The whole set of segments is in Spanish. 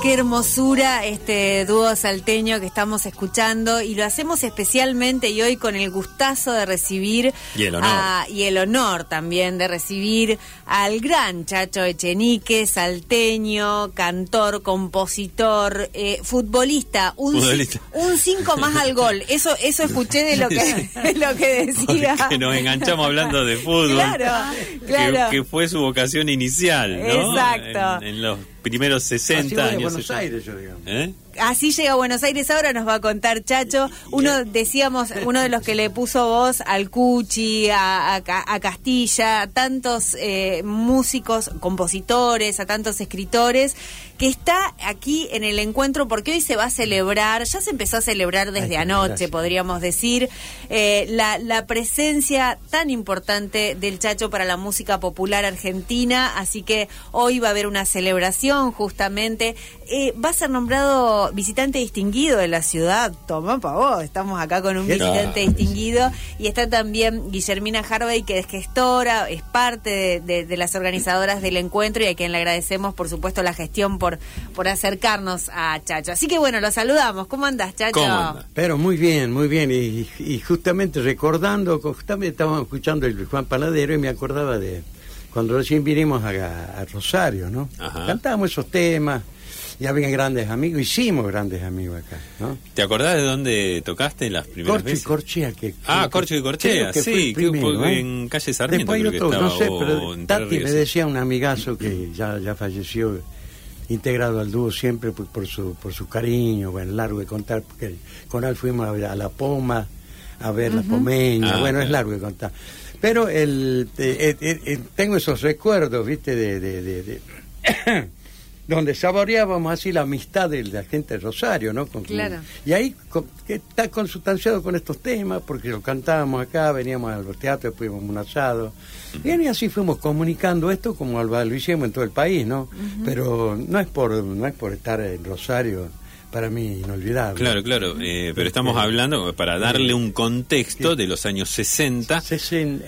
Qué hermosura este dúo salteño que estamos escuchando y lo hacemos especialmente y hoy con el gustazo de recibir y el honor, y el honor también de recibir al gran Chacho Echenique, salteño, cantor, compositor, eh, futbolista, un un cinco más al gol. Eso eso escuché de lo que lo que decía. Que nos enganchamos hablando de fútbol. Claro, claro. Que, fue su vocación inicial, ¿no? Exacto. en los primeros 60 años. Buenos Aires, yo digamos. ¿Eh? Así llega a Buenos Aires, ahora nos va a contar Chacho. Uno, decíamos, uno de los que le puso voz al Cuchi, a, Castilla, a tantos eh, músicos, compositores, a tantos escritores, que está aquí en el encuentro porque hoy se va a celebrar, ya se empezó a celebrar desde anoche, podríamos decir, eh, la, la presencia tan importante del Chacho para la música popular argentina, así que hoy va a haber una celebración justamente. Eh, va a ser nombrado visitante distinguido de la ciudad. Toma pa' vos, estamos acá con un visitante distinguido. Y está también Guillermina Harvey, que es gestora, es parte de, las organizadoras del encuentro y a quien le agradecemos, por supuesto, la gestión por, por acercarnos a Chacho. Así que bueno, lo saludamos. ¿Cómo andas, Chacho? Pero muy bien, muy bien. Y, justamente recordando, justamente estábamos escuchando el Juan Panadero y me acordaba de cuando recién vinimos a, Rosario, ¿no? Cantábamos esos temas y había grandes amigos, hicimos grandes amigos acá, ¿no? ¿Te acordás de dónde tocaste las primeras Corcho veces? y Corchea. Que, ah, Corcho y Corchea, sí, ¿eh? en calle Sarmiento Después creo otro, no sé, pero Tati me decía un amigazo que ya, ya falleció, integrado al dúo siempre por, su, por su cariño, bueno, largo de contar, porque con él fuimos a, La Poma, a ver La Pomeña, ah, bueno, es largo de contar. Pero el, eh, eh, tengo esos recuerdos, viste, de, de donde saboreábamos así la amistad de la gente de Rosario, ¿no? claro. Y ahí que está consustanciado con estos temas, porque lo cantábamos acá, veníamos a los teatros, después íbamos a un asado. y así fuimos comunicando esto como lo hicimos en todo el país, ¿no? Pero no es por no es por estar en Rosario para mí inolvidable. Claro, claro, eh, pero estamos hablando, para darle un contexto, de los años 60, Sesen,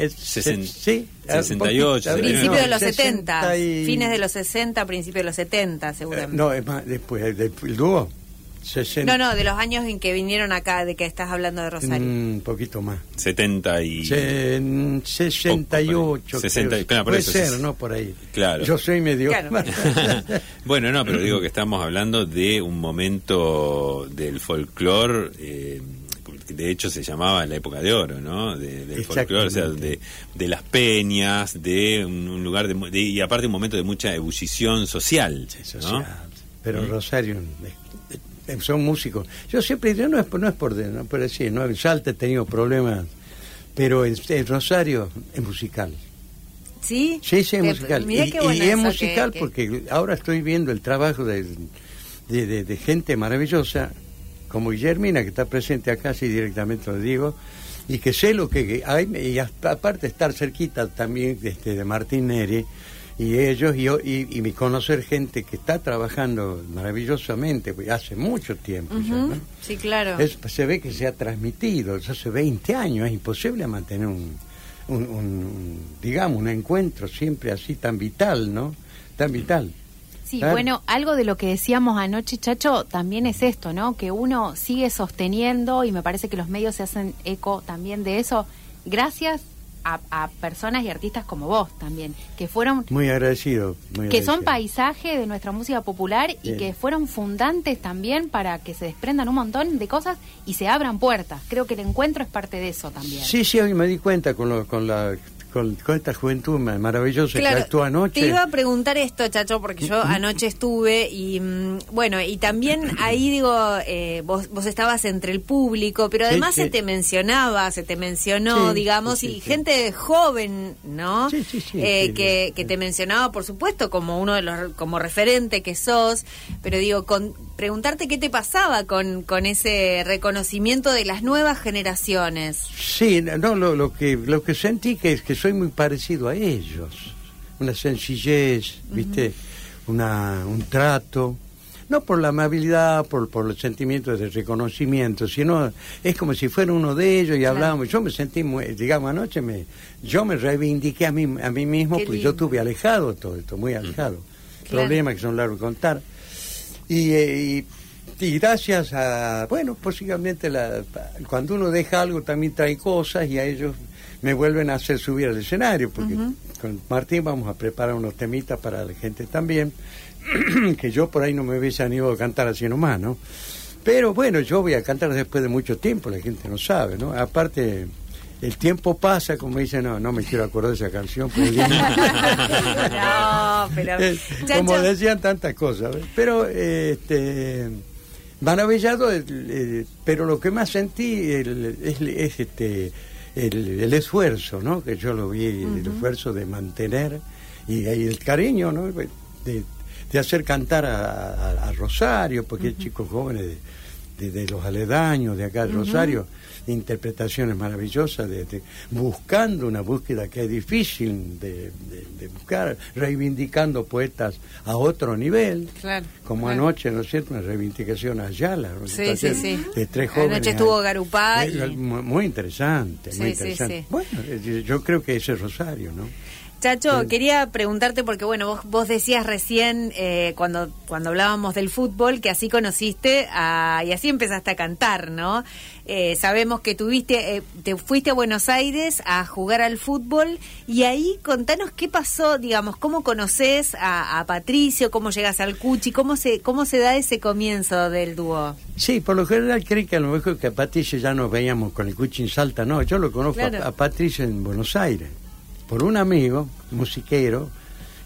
sí, 68. Principio de los 70, fines de los 60, principio de los 70, seguramente. no, es más, después, el dúo. No, no, de los años en que vinieron acá, de que estás hablando de Rosario. Un poquito más. 70 y... 68. 60, claro, Puede ser, ¿no? Por ahí. Claro. Yo soy medio... bueno, no, pero digo que estamos hablando de un momento del folclore... Eh, de hecho se llamaba la época de oro, ¿no? De, del folclore, o sea, de, de, las peñas, de un, lugar de, y aparte un momento de mucha ebullición social. Sí, social. Pero ¿Mm? Rosario son músicos. Yo siempre digo, no es, no es por, no por decir, ¿no? en Salta he tenido problemas, pero en, Rosario es musical. ¿Sí? Sí, sí, es musical. Y, es musical porque ahora estoy viendo el trabajo de, de, gente maravillosa, como Guillermina, que está presente acá, sí, directamente lo digo, y que sé lo que hay, y aparte estar cerquita también este, de Martín Neri, y ellos y, y, y, conocer gente que está trabajando maravillosamente hace mucho tiempo sí claro. Se ve que se ha transmitido hace 20 años es imposible mantener un, un, digamos un encuentro siempre así tan vital no tan vital. Sí, bueno, algo de lo que decíamos anoche, Chacho, también es esto, ¿no? Que uno sigue sosteniendo, y me parece que los medios se hacen eco también de eso, gracias a, personas y artistas como vos también, que fueron... Muy agradecido. que son paisaje de nuestra música popular y que fueron fundantes también para que se desprendan un montón de cosas y se abran puertas. Creo que el encuentro es parte de eso también. Sí, sí, hoy me di cuenta con, lo, con la con, esta juventud maravillosa que actuó anoche. Te iba a preguntar esto, Chacho, porque yo anoche estuve y mm, bueno, y también ahí digo, eh, vos, vos estabas entre el público, pero además se te mencionaba, se te mencionó, digamos, y gente joven, ¿no? Eh, que, que te mencionaba, por supuesto, como uno de los, como referente que sos, pero digo, con preguntarte qué te pasaba con, con ese reconocimiento de las nuevas generaciones. Sí, no, lo, lo que lo que sentí que es que soy muy parecido a ellos. Una sencillez, ¿viste? Una, un trato. No por la amabilidad, por, por los sentimientos de reconocimiento, sino es como si fuera uno de ellos y hablábamos. Yo me sentí, muy, digamos, anoche me, yo me reivindiqué a mí, a mí mismo, porque yo estuve alejado todo esto, muy alejado. Problemas que son largos de contar y, y, gracias a, bueno, posiblemente la, cuando uno deja algo también trae cosas y a ellos me vuelven a hacer subir al escenario, porque con Martín vamos a preparar unos temitas para la gente también, que yo por ahí no me hubiese animado a cantar así nomás, ¿no? Pero bueno, yo voy a cantar después de mucho tiempo, la gente no sabe, ¿no? Aparte, el tiempo pasa, como dicen, no, no me quiero acordar de esa canción. no, pero... Eh, como decían tantas cosas. Pero, este, maravillado, eh, pero lo que más sentí es, este, el, esfuerzo, ¿no? Que yo lo vi, el esfuerzo de mantener y, el cariño, ¿no? De, de hacer cantar a, Rosario, porque hay chicos jóvenes de, los aledaños de acá de Rosario, interpretaciones maravillosas, de, buscando una búsqueda que es difícil de, buscar, reivindicando poetas a otro nivel, como anoche, ¿no es cierto?, una reivindicación a Ayala, sí, sí, sí. de tres jóvenes. Anoche estuvo Garupá. Muy interesante, muy interesante. Bueno, yo creo que ese es Rosario, ¿no? Chacho, quería preguntarte porque bueno, vos, vos decías recién eh, cuando cuando hablábamos del fútbol que así conociste y así empezaste a cantar, ¿no? Eh, sabemos que tuviste, eh, te fuiste a Buenos Aires a jugar al fútbol y ahí contanos qué pasó, digamos, cómo conoces a, Patricio, cómo llegas al Cuchi, cómo se cómo se da ese comienzo del dúo. Sí, por lo general creí que a lo mejor que a Patricio ya nos veíamos con el Cuchi en Salta, no, yo lo conozco a Patricio en Buenos Aires por un amigo, musiquero,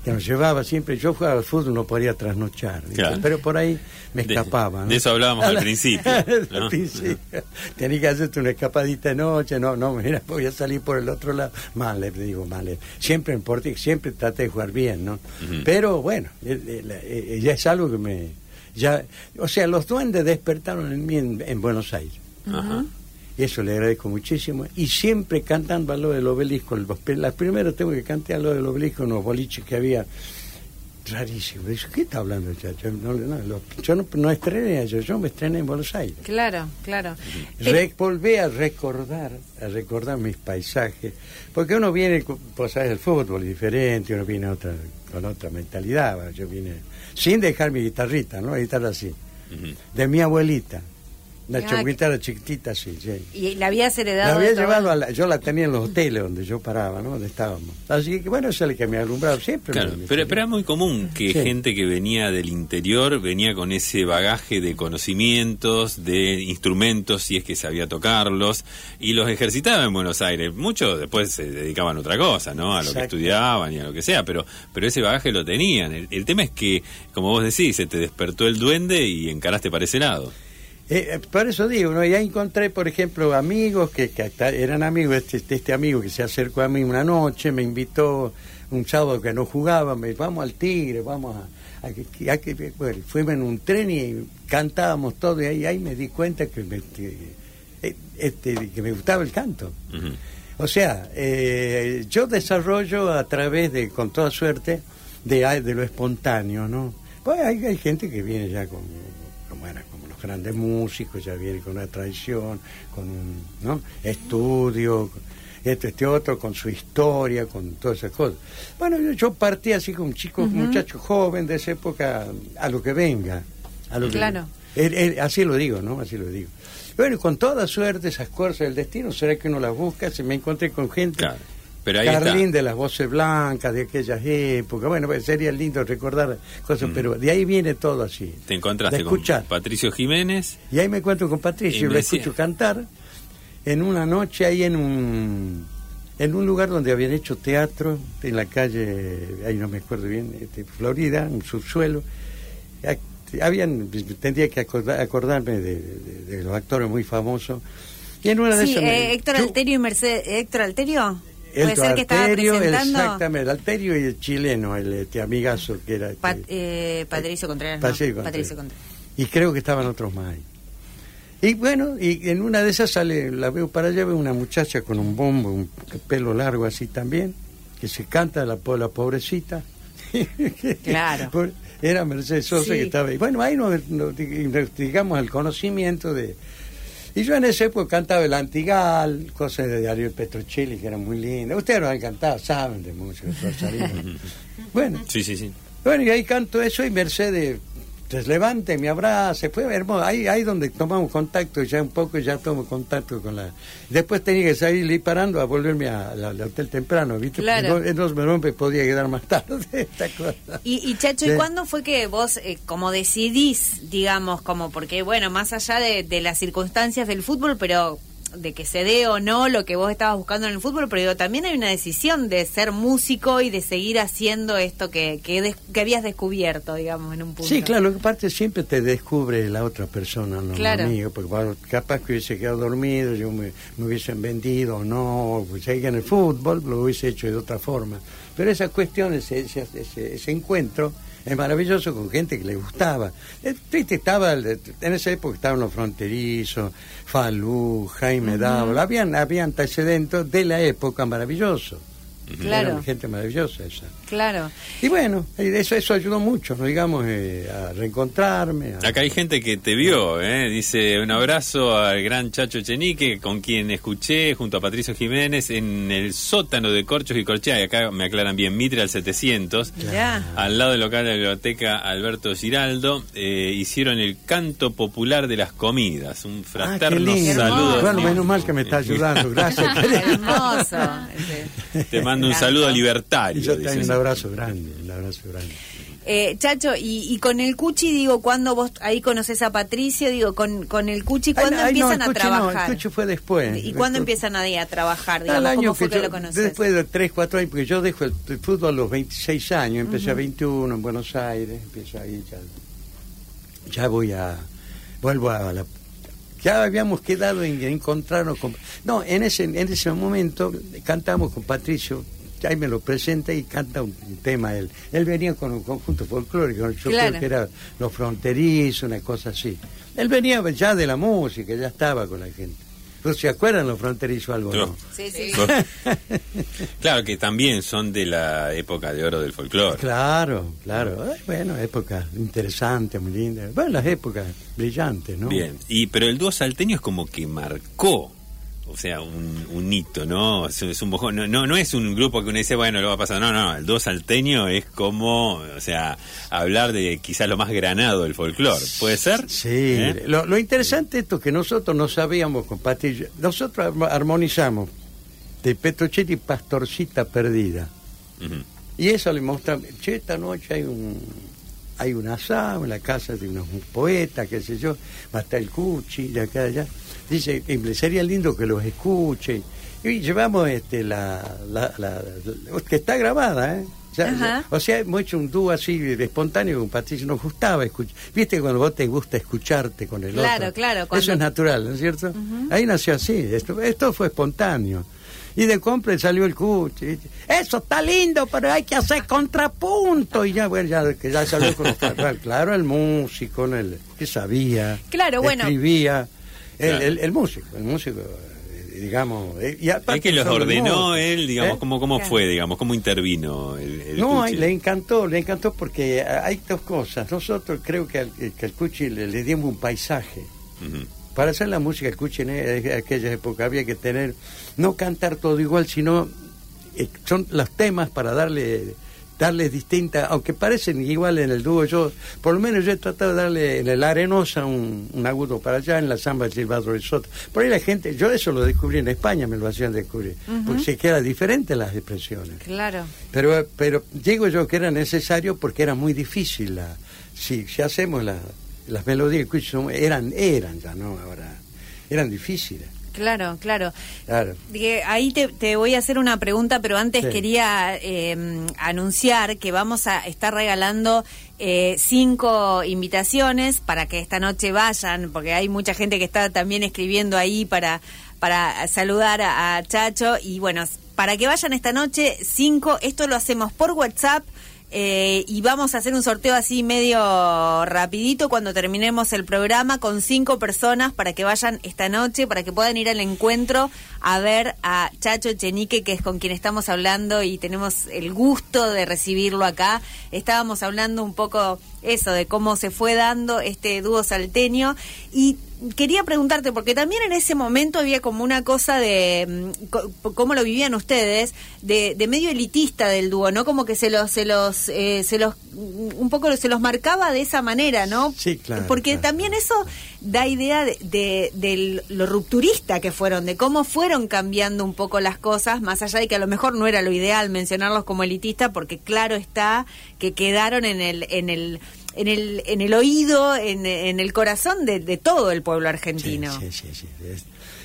que nos llevaba siempre. Yo jugaba al fútbol, no podía trasnochar, pero por ahí me escapaba. De, eso hablábamos al principio. Tenía que hacerte una escapadita de noche, no, no, mira, voy a salir por el otro lado. Mal, le digo, mal. Siempre en Porti, siempre traté de jugar bien, ¿no? Pero bueno, ya es algo que me. ya O sea, los duendes despertaron en mí en, Buenos Aires. Ajá eso le agradezco muchísimo. Y siempre cantando a lo del obelisco. Las primeras tengo que cantar a lo del obelisco en los boliches que había. Rarísimo. ¿qué está hablando el chacho? No, no, yo no, no estrené yo, yo me estrené en Buenos Aires. Claro, claro. volví a recordar, a recordar mis paisajes, porque uno viene, pues sabes, el fútbol es diferente, uno viene otra, con otra mentalidad, yo vine sin dejar mi guitarrita, ¿no? Guitarra así, de mi abuelita una era chiquitita, sí, ¿Y la habías heredado? La había llevado, yo la tenía en los hoteles donde yo paraba, ¿no? Donde estábamos. Así que bueno, es el que me ha alumbrado siempre. Claro, pero, pero, era muy común que gente que venía del interior venía con ese bagaje de conocimientos, de instrumentos, si es que sabía tocarlos, y los ejercitaba en Buenos Aires. Muchos después se dedicaban a otra cosa, ¿no? A lo que estudiaban y a lo que sea, pero, pero ese bagaje lo tenían. El, el tema es que, como vos decís, se te despertó el duende y encaraste para ese lado. Eh, eh, por eso digo, ¿no? ya encontré, por ejemplo, amigos que, eran amigos, este, este amigo que se acercó a mí una noche, me invitó un sábado que no jugaba, me vamos al Tigre, vamos a... que, bueno, fuimos en un tren y cantábamos todo y ahí, ahí me di cuenta que me, eh, este, que me gustaba el canto. O sea, yo desarrollo a través de, con toda suerte, de, de lo espontáneo, ¿no? Pues hay, hay gente que viene ya con, con bueno, grandes músicos, ya viene con una tradición, con un ¿no? estudio, este, este otro con su historia, con todas esas cosas. Bueno, yo, partí así con un chico, muchacho joven de esa época, a lo que venga. A lo claro. así lo digo, ¿no? Así lo digo. Bueno, con toda suerte esas cosas del destino, será que uno las busca, se me encontré con gente pero Carlín de las voces blancas de aquellas épocas. Bueno, pues, sería lindo recordar cosas, mm. pero de ahí viene todo así. Te encontraste con Patricio Jiménez. Y ahí me encuentro con Patricio, lo escucho cantar en una noche ahí en un en un lugar donde habían hecho teatro, en la calle, ahí no me acuerdo bien, este, Florida, un subsuelo. Habían, tendría que acordarme de, los actores muy famosos. Y en una de esas eh, Héctor Alterio y Mercedes. ¿Héctor Alterio? ¿Puede ser que estaba presentando? Exactamente, el Alterio y el chileno, el este, amigazo que era... Este, eh, Patricio Contreras. Patricio, Contreras. Y creo que estaban otros más Y bueno, y en una de esas sale, la veo para allá, veo una muchacha con un bombo, un pelo largo así también, que se canta la, la pobrecita. Claro. Era Mercedes Sosa que estaba ahí. Bueno, ahí nos, nos, digamos el conocimiento de, y yo en ese época cantaba el Antigal, cosas de Ariel Petrocelli que eran muy lindas. Ustedes lo han cantado, saben de música. bueno. Sí, sí, sí. Bueno, y ahí canto eso y Mercedes levanta y me abraza, fue hermoso, ahí, ahí donde tomamos contacto, ya un poco ya tomo contacto con la... Después tenía que salir parando a volverme al hotel temprano, ¿viste? Claro. Entonces me podía quedar más tarde esta cosa. Y, y Chacho, ¿y cuándo fue que vos, eh, como decidís, digamos, como, porque bueno, más allá de, de las circunstancias del fútbol, pero de que se dé o no lo que vos estabas buscando en el fútbol, pero también hay una decisión de ser músico y de seguir haciendo esto que, que, habías descubierto, digamos, en un punto. Sí, claro, que parte siempre te descubre la otra persona, no claro. amigo, porque capaz que hubiese quedado dormido, yo me, hubiesen vendido o no, pues ahí en el fútbol lo hubiese hecho de otra forma. Pero esa cuestión, ese, ese, ese encuentro, es maravilloso con gente que le gustaba. Eh, estaba, en esa época estaban los fronterizos, Falú, Jaime uh habían, habían antecedentes de la época maravilloso. Claro. gente maravillosa esa. Claro. Y bueno, eso eso ayudó mucho, digamos, eh, a reencontrarme. Acá hay gente que te vio, ¿eh? dice un abrazo al gran Chacho Chenique, con quien escuché junto a Patricio Jiménez en el sótano de Corchos y Corchea, y acá me aclaran bien, Mitre al 700, al lado del local de la biblioteca Alberto Giraldo, eh, hicieron el canto popular de las comidas, un ah, fraterno saludo. Bueno, menos mal que me está ayudando, gracias. Hermoso. Te mando un saludo libertario. yo abrazo grande, un abrazo grande. Eh, Chacho, y, con el Cuchi, digo, cuando vos ahí conoces a Patricio, digo, con, con el Cuchi, ¿cuándo empiezan a trabajar? el Cuchi fue después. ¿Y cuándo empiezan ahí a trabajar? Digamos, ¿Cómo fue que, lo conoces? Después de 3, 4 años, porque yo dejo el, fútbol a los 26 años, empecé a 21 en Buenos Aires, empiezo ahí, ya, ya voy a, vuelvo a la ya habíamos quedado en encontrarnos con... No, en ese, en ese momento cantamos con Patricio, ahí me lo presenta y canta un, tema él. Él venía con un conjunto folclórico, yo creo que era Los Fronterizos, una cosa así. Él venía ya de la música, ya estaba con la gente. ¿Se acuerdan los fronterizos algo? No. Sí, sí. claro que también son de la época de oro del folclore. Claro, claro. bueno, época interesante, muy linda. Bueno, las épocas brillantes, ¿no? Bien, y pero el dúo salteño es como que marcó o sea, un, un hito, ¿no? Es, un no, no, no es un grupo que uno dice, bueno, lo va a pasar. No, no, el dúo salteño es como, o sea, hablar de quizás lo más granado del folclore. ¿Puede ser? Sí. ¿Eh? Lo, lo, interesante esto que nosotros no sabíamos, compartir. Nosotros armonizamos de Petrochetti Pastorcita Perdida. Y eso le mostramos. Che, esta noche hay un hay un asado en la casa de unos poetas, qué sé yo, va a estar el cuchi de acá allá dice sería lindo que los escuchen. Y llevamos este la, la, que está grabada, ¿eh? o sea, hemos hecho un dúo así de espontáneo con Patricio, nos gustaba escuchar. Viste cuando vos te gusta escucharte con el claro, otro. Claro, Eso es natural, ¿no es cierto? Ahí nació así, esto, esto fue espontáneo. Y de compra salió el cuchi. Eso está lindo, pero hay que hacer contrapunto. Y ya, bueno, ya, que ya salió con Claro, el músico, el que sabía, claro, bueno. escribía. El, el, músico, el músico, eh, digamos. Eh, y es que los ordenó él, digamos, ¿eh? ¿cómo, cómo fue, digamos, cómo intervino el, No, le encantó, le encantó porque hay dos cosas. Nosotros creo que al, que Cuchi le, dimos un paisaje. Para hacer la música, el Cuchi en aquella época había que tener, no cantar todo igual, sino son los temas para darle darles distintas, aunque parecen igual en el dúo, yo, por lo menos yo he tratado de darle en el arenosa un, agudo para allá, en la samba de Silvadro Risotto. Por ahí la gente, yo eso lo descubrí en España, me lo hacían descubrir, porque se queda diferente las expresiones. Claro. Pero, pero digo yo que era necesario porque era muy difícil, la, si, si hacemos la, las melodías, eran, eran ya, ¿no? Ahora, eran difíciles. Claro, claro. Ahí te, voy a hacer una pregunta, pero antes quería em, anunciar que vamos a estar regalando eh, cinco invitaciones para que esta noche vayan, porque hay mucha gente que está también escribiendo ahí para, para saludar a Chacho. Y bueno, para que vayan esta noche, cinco, esto lo hacemos por WhatsApp eh, y vamos a hacer un sorteo así medio rapidito cuando terminemos el programa con cinco personas para que vayan esta noche, para que puedan ir al encuentro a ver a Chacho Chenique, que es con quien estamos hablando y tenemos el gusto de recibirlo acá. Estábamos hablando un poco eso, de cómo se fue dando este dúo salteño y quería preguntarte, porque también en ese momento había como una cosa de, mm, cómo lo vivían ustedes, de, medio elitista del dúo, ¿no? Como que se los, se los, eh, se los, mm, un poco se los marcaba de esa manera, ¿no? Sí, claro. Porque también eso da idea de, de, lo rupturista que fueron, de cómo fueron cambiando un poco las cosas, más allá de que a lo mejor no era lo ideal mencionarlos como elitista, porque claro está que quedaron en el, en el en el, en el oído, en, en el corazón de, de, todo el pueblo argentino. Sí, sí, sí.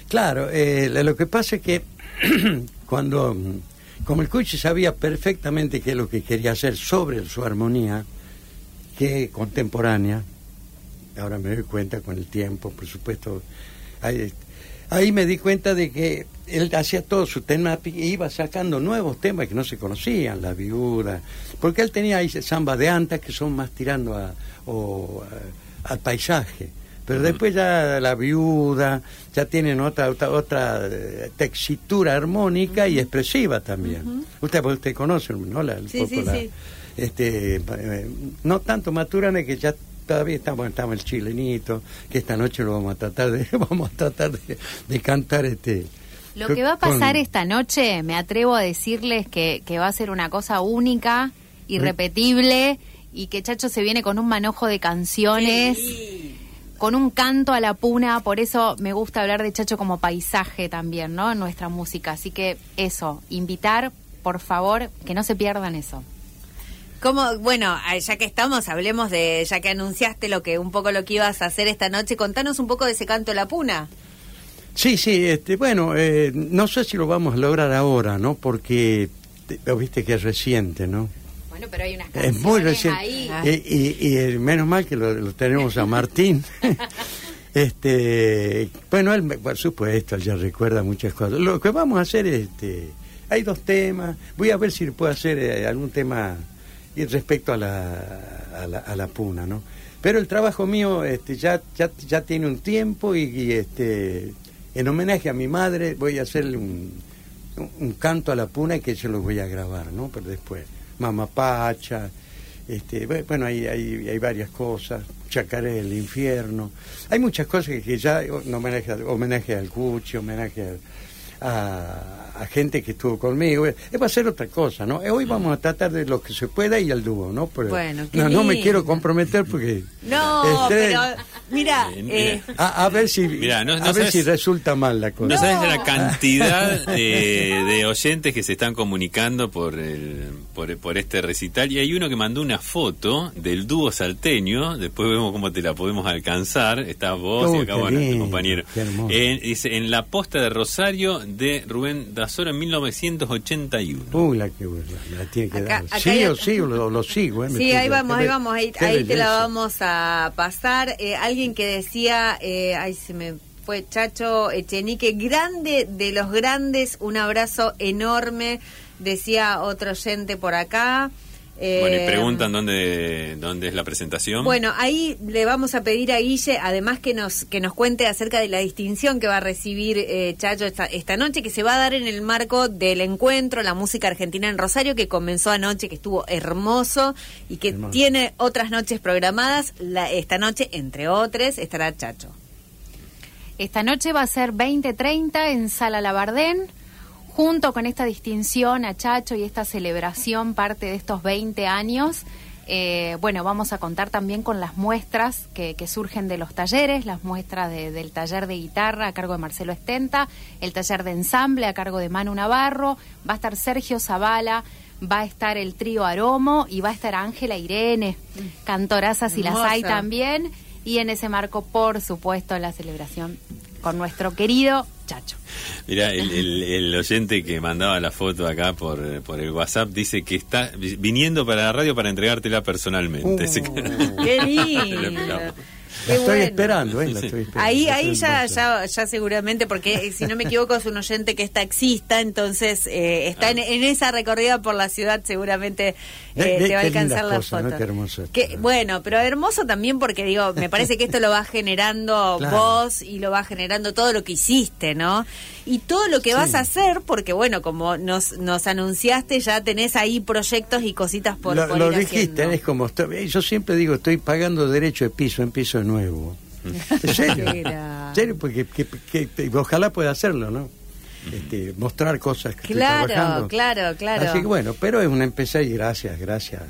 Claro, eh, lo que pasa es que cuando, como el Cuchi sabía perfectamente qué es lo que quería hacer sobre su armonía, que contemporánea, ahora me doy cuenta con el tiempo, por supuesto, hay, ahí me di cuenta de que él hacía todo su tema y iba sacando nuevos temas que no se conocían, la viuda, porque él tenía ahí samba de antas que son más tirando a, al paisaje. Pero después ya la viuda, ya tienen otra otra, otra eh, textura armónica y expresiva también. Usted usted conoce, ¿no? La, sí, sí, sí. Este, eh, no tanto Maturana que ya todavía estamos, estamos el chilenito, que esta noche lo vamos a tratar de, vamos a tratar de, cantar este. Lo que va a pasar esta noche, me atrevo a decirles que, que va a ser una cosa única, irrepetible, y que Chacho se viene con un manojo de canciones. con un canto a la puna, por eso me gusta hablar de Chacho como paisaje también, ¿no? En nuestra música. Así que eso, invitar, por favor, que no se pierdan eso. Como, bueno, ya que estamos, hablemos de, ya que anunciaste lo que, un poco lo que ibas a hacer esta noche, contanos un poco de ese canto La Puna. Sí, sí, este, bueno, eh, no sé si lo vamos a lograr ahora, ¿no? Porque, viste que es reciente, ¿no? Bueno, pero hay unas canciones es muy reciente. ahí. Y, y, menos mal que lo, tenemos a Martín. este, bueno, él, por supuesto, él ya recuerda muchas cosas. Lo que vamos a hacer es, este, hay dos temas, voy a ver si puedo hacer eh, algún tema y respecto a la, a la, puna, ¿no? Pero el trabajo mío este, ya, ya, ya tiene un tiempo y, este, en homenaje a mi madre voy a hacerle un, un, canto a la puna y que yo lo voy a grabar, ¿no? Pero después, Mamá Pacha, este, bueno, hay, hay, hay varias cosas, Chacaré del infierno, hay muchas cosas que, ya, homenaje, homenaje al Cuchi, homenaje a a gente que estuvo conmigo. Es va a ser otra cosa, ¿no? Hoy vamos a tratar de lo que se pueda y al dúo, ¿no? bueno, no, me quiero comprometer porque... No, este, pero mira... Eh, a, ver si, a ver si resulta mal la cosa. No sabes la cantidad de oyentes que se están comunicando por, el, por, por este recital y hay uno que mandó una foto del dúo salteño, después vemos cómo te la podemos alcanzar, está vos y acá, bueno, tu compañero. En, dice, en la posta de Rosario de Rubén da en 1981. Uy, la que la, tiene que dar. sí o sí, lo, sigo. Eh, sí, ahí vamos, ahí vamos, ahí, te la vamos a pasar. Eh, alguien que decía, eh, ay, se me fue Chacho Echenique, grande de los grandes, un abrazo enorme, decía otro oyente por acá bueno, y eh, preguntan dónde, dónde es la presentación. Bueno, ahí le vamos a pedir a Guille, además que nos, que nos cuente acerca de la distinción que va a recibir eh, Chacho esta, esta noche, que se va a dar en el marco del encuentro La Música Argentina en Rosario, que comenzó anoche, que estuvo hermoso y que tiene otras noches programadas. La, esta noche, entre otras, estará Chacho. Esta noche va a ser 20.30 en Sala Labardén junto con esta distinción a Chacho y esta celebración, parte de estos 20 años, eh, bueno, vamos a contar también con las muestras que, surgen de los talleres, las muestras del taller de guitarra a cargo de Marcelo Estenta, el taller de ensamble a cargo de Manu Navarro, va a estar Sergio Zavala, va a estar el trío Aromo y va a estar Ángela Irene, cantorazas y las hay también. Y en ese marco, por supuesto, la celebración con nuestro querido Chacho. Mira, el, oyente que mandaba la foto acá por, por el WhatsApp dice que está viniendo para la radio para entregártela personalmente. Uh, ¡Qué lindo! La estoy, esperando, ¿eh? estoy esperando, Ahí, ahí ya, ya, ya seguramente, porque eh, si no me equivoco es un oyente que es taxista, entonces eh, está ah. en, esa recorrida por la ciudad, seguramente eh, te va a alcanzar la foto. que, bueno, pero hermoso también porque digo, me parece que esto lo va generando vos y lo va generando todo lo que hiciste, ¿no? Y todo lo que vas a hacer, porque bueno, como nos, nos anunciaste, ya tenés ahí proyectos y cositas por, lo, lo dijiste, es como, yo siempre digo, estoy pagando derecho de piso en piso nuevo. En serio. en serio, porque ojalá pueda hacerlo, ¿no? Este, mostrar cosas que claro, estoy trabajando. Claro, claro, Así que bueno, pero es una empezar y gracias, gracias.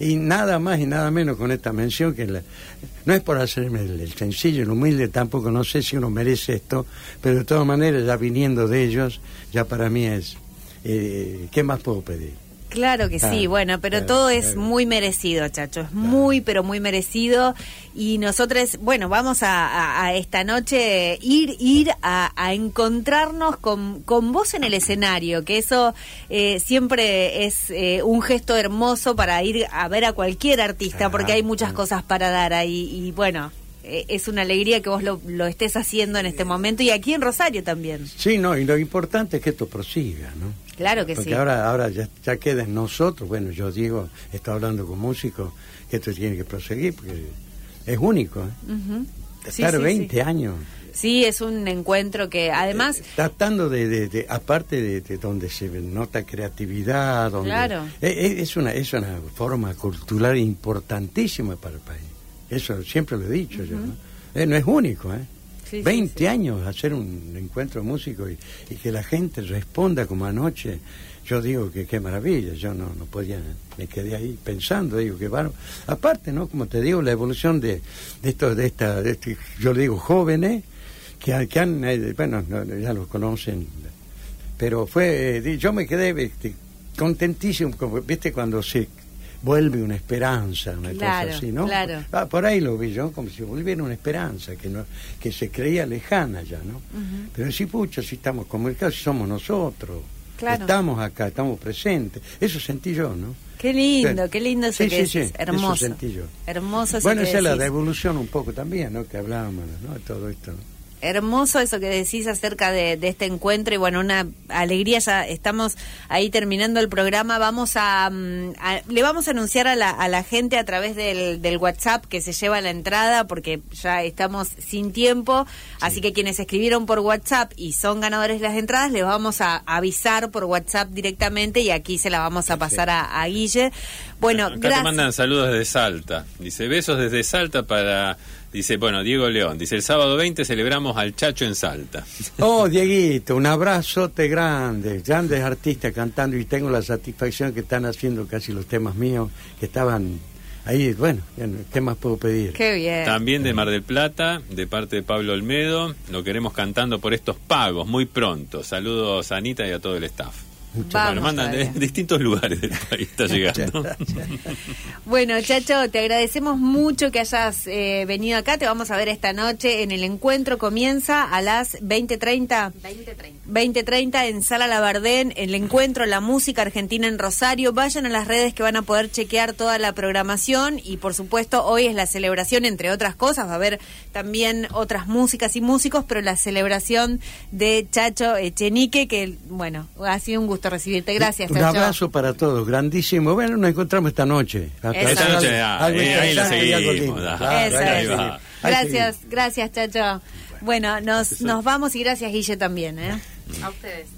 Y, nada más y nada menos con esta mención que no es por hacerme el, sencillo, el humilde, tampoco no sé si uno merece esto, pero de todas maneras ya viniendo de ellos, ya para mí es, eh, ¿qué más puedo pedir? Claro que sí, bueno, pero todo es muy merecido, Chacho, es muy, pero muy merecido. Y nosotros, bueno, vamos a, esta noche ir, ir a, encontrarnos con, con, vos en el escenario, que eso eh, siempre es eh, un gesto hermoso para ir a ver a cualquier artista, porque hay muchas cosas para dar ahí. Y bueno, eh, es una alegría que vos lo, lo, estés haciendo en este momento y aquí en Rosario también. Sí, no, y lo importante es que esto prosiga, ¿no? Claro que Porque sí. ahora, ahora ya, ya queda en nosotros, bueno, yo digo, estoy hablando con músicos, que esto tiene que proseguir, porque es único. ¿eh? Estar 20 años. Sí, es un encuentro que además... Eh, tratando de, de, aparte de, donde se nota creatividad, donde... Claro. Es, es, una, es una forma cultural importantísima para el país. Eso siempre lo he dicho yo, ¿no? Eh, no es único, ¿eh? 20 años hacer un encuentro músico y, y, que la gente responda como anoche. Yo digo que qué maravilla, yo no, no podía, me quedé ahí pensando, digo que bueno. Aparte, ¿no? Como te digo, la evolución de, de esto, de esta, de este, yo le digo jóvenes, que, que han, eh, bueno, ya lo conocen, pero fue, eh, yo me quedé este, contentísimo, como, viste, cuando se vuelve una esperanza, una cosa así, ¿no? Claro. Ah, por ahí lo vi yo, como si volviera una esperanza, que no, que se creía lejana ya, ¿no? Pero sí, pucha, si estamos comunicados, si somos nosotros, estamos acá, estamos presentes, eso sentí yo, ¿no? Qué lindo, qué lindo eso que es, hermoso. Eso sentí yo. Hermoso Bueno, esa es la devolución un poco también, ¿no? Que hablábamos, ¿no? Todo esto, ¿no? Hermoso eso que decís acerca de, este encuentro y bueno, una alegría, ya estamos ahí terminando el programa, vamos a, mm, le vamos a anunciar a la, a la gente a través del, del, WhatsApp que se lleva la entrada porque ya estamos sin tiempo, así que quienes escribieron por WhatsApp y son ganadores de las entradas, les vamos a avisar por WhatsApp directamente y aquí se la vamos a pasar a, a Guille. Bueno, Acá te mandan saludos desde Salta, dice besos desde Salta para Dice, bueno, Diego León, dice, el sábado 20 celebramos al Chacho en Salta. Oh, Dieguito, un abrazote grande, grandes artistas cantando y tengo la satisfacción que están haciendo casi los temas míos que estaban ahí, bueno, ¿qué más puedo pedir? Qué bien. También de Mar del Plata, de parte de Pablo Olmedo, lo queremos cantando por estos pagos muy pronto. Saludos a Anita y a todo el staff bueno, mandan de, distintos lugares del país, está llegando. bueno, Chacho, te agradecemos mucho que hayas eh, venido acá. Te vamos a ver esta noche en el encuentro. Comienza a las 20.30. 20.30. 20.30 en Sala Labardén, el encuentro La Música Argentina en Rosario. Vayan a las redes que van a poder chequear toda la programación y por supuesto hoy es la celebración, entre otras cosas. Va a haber también otras músicas y músicos, pero la celebración de Chacho Echenique, que bueno, ha sido un gusto recibirte. Gracias, Un abrazo para todos, grandísimo. Bueno, nos encontramos esta noche. esta noche, ahí, la seguimos. Gracias, gracias, Chacho. Bueno, nos, nos vamos y gracias, Guille, también. ¿eh? A ustedes.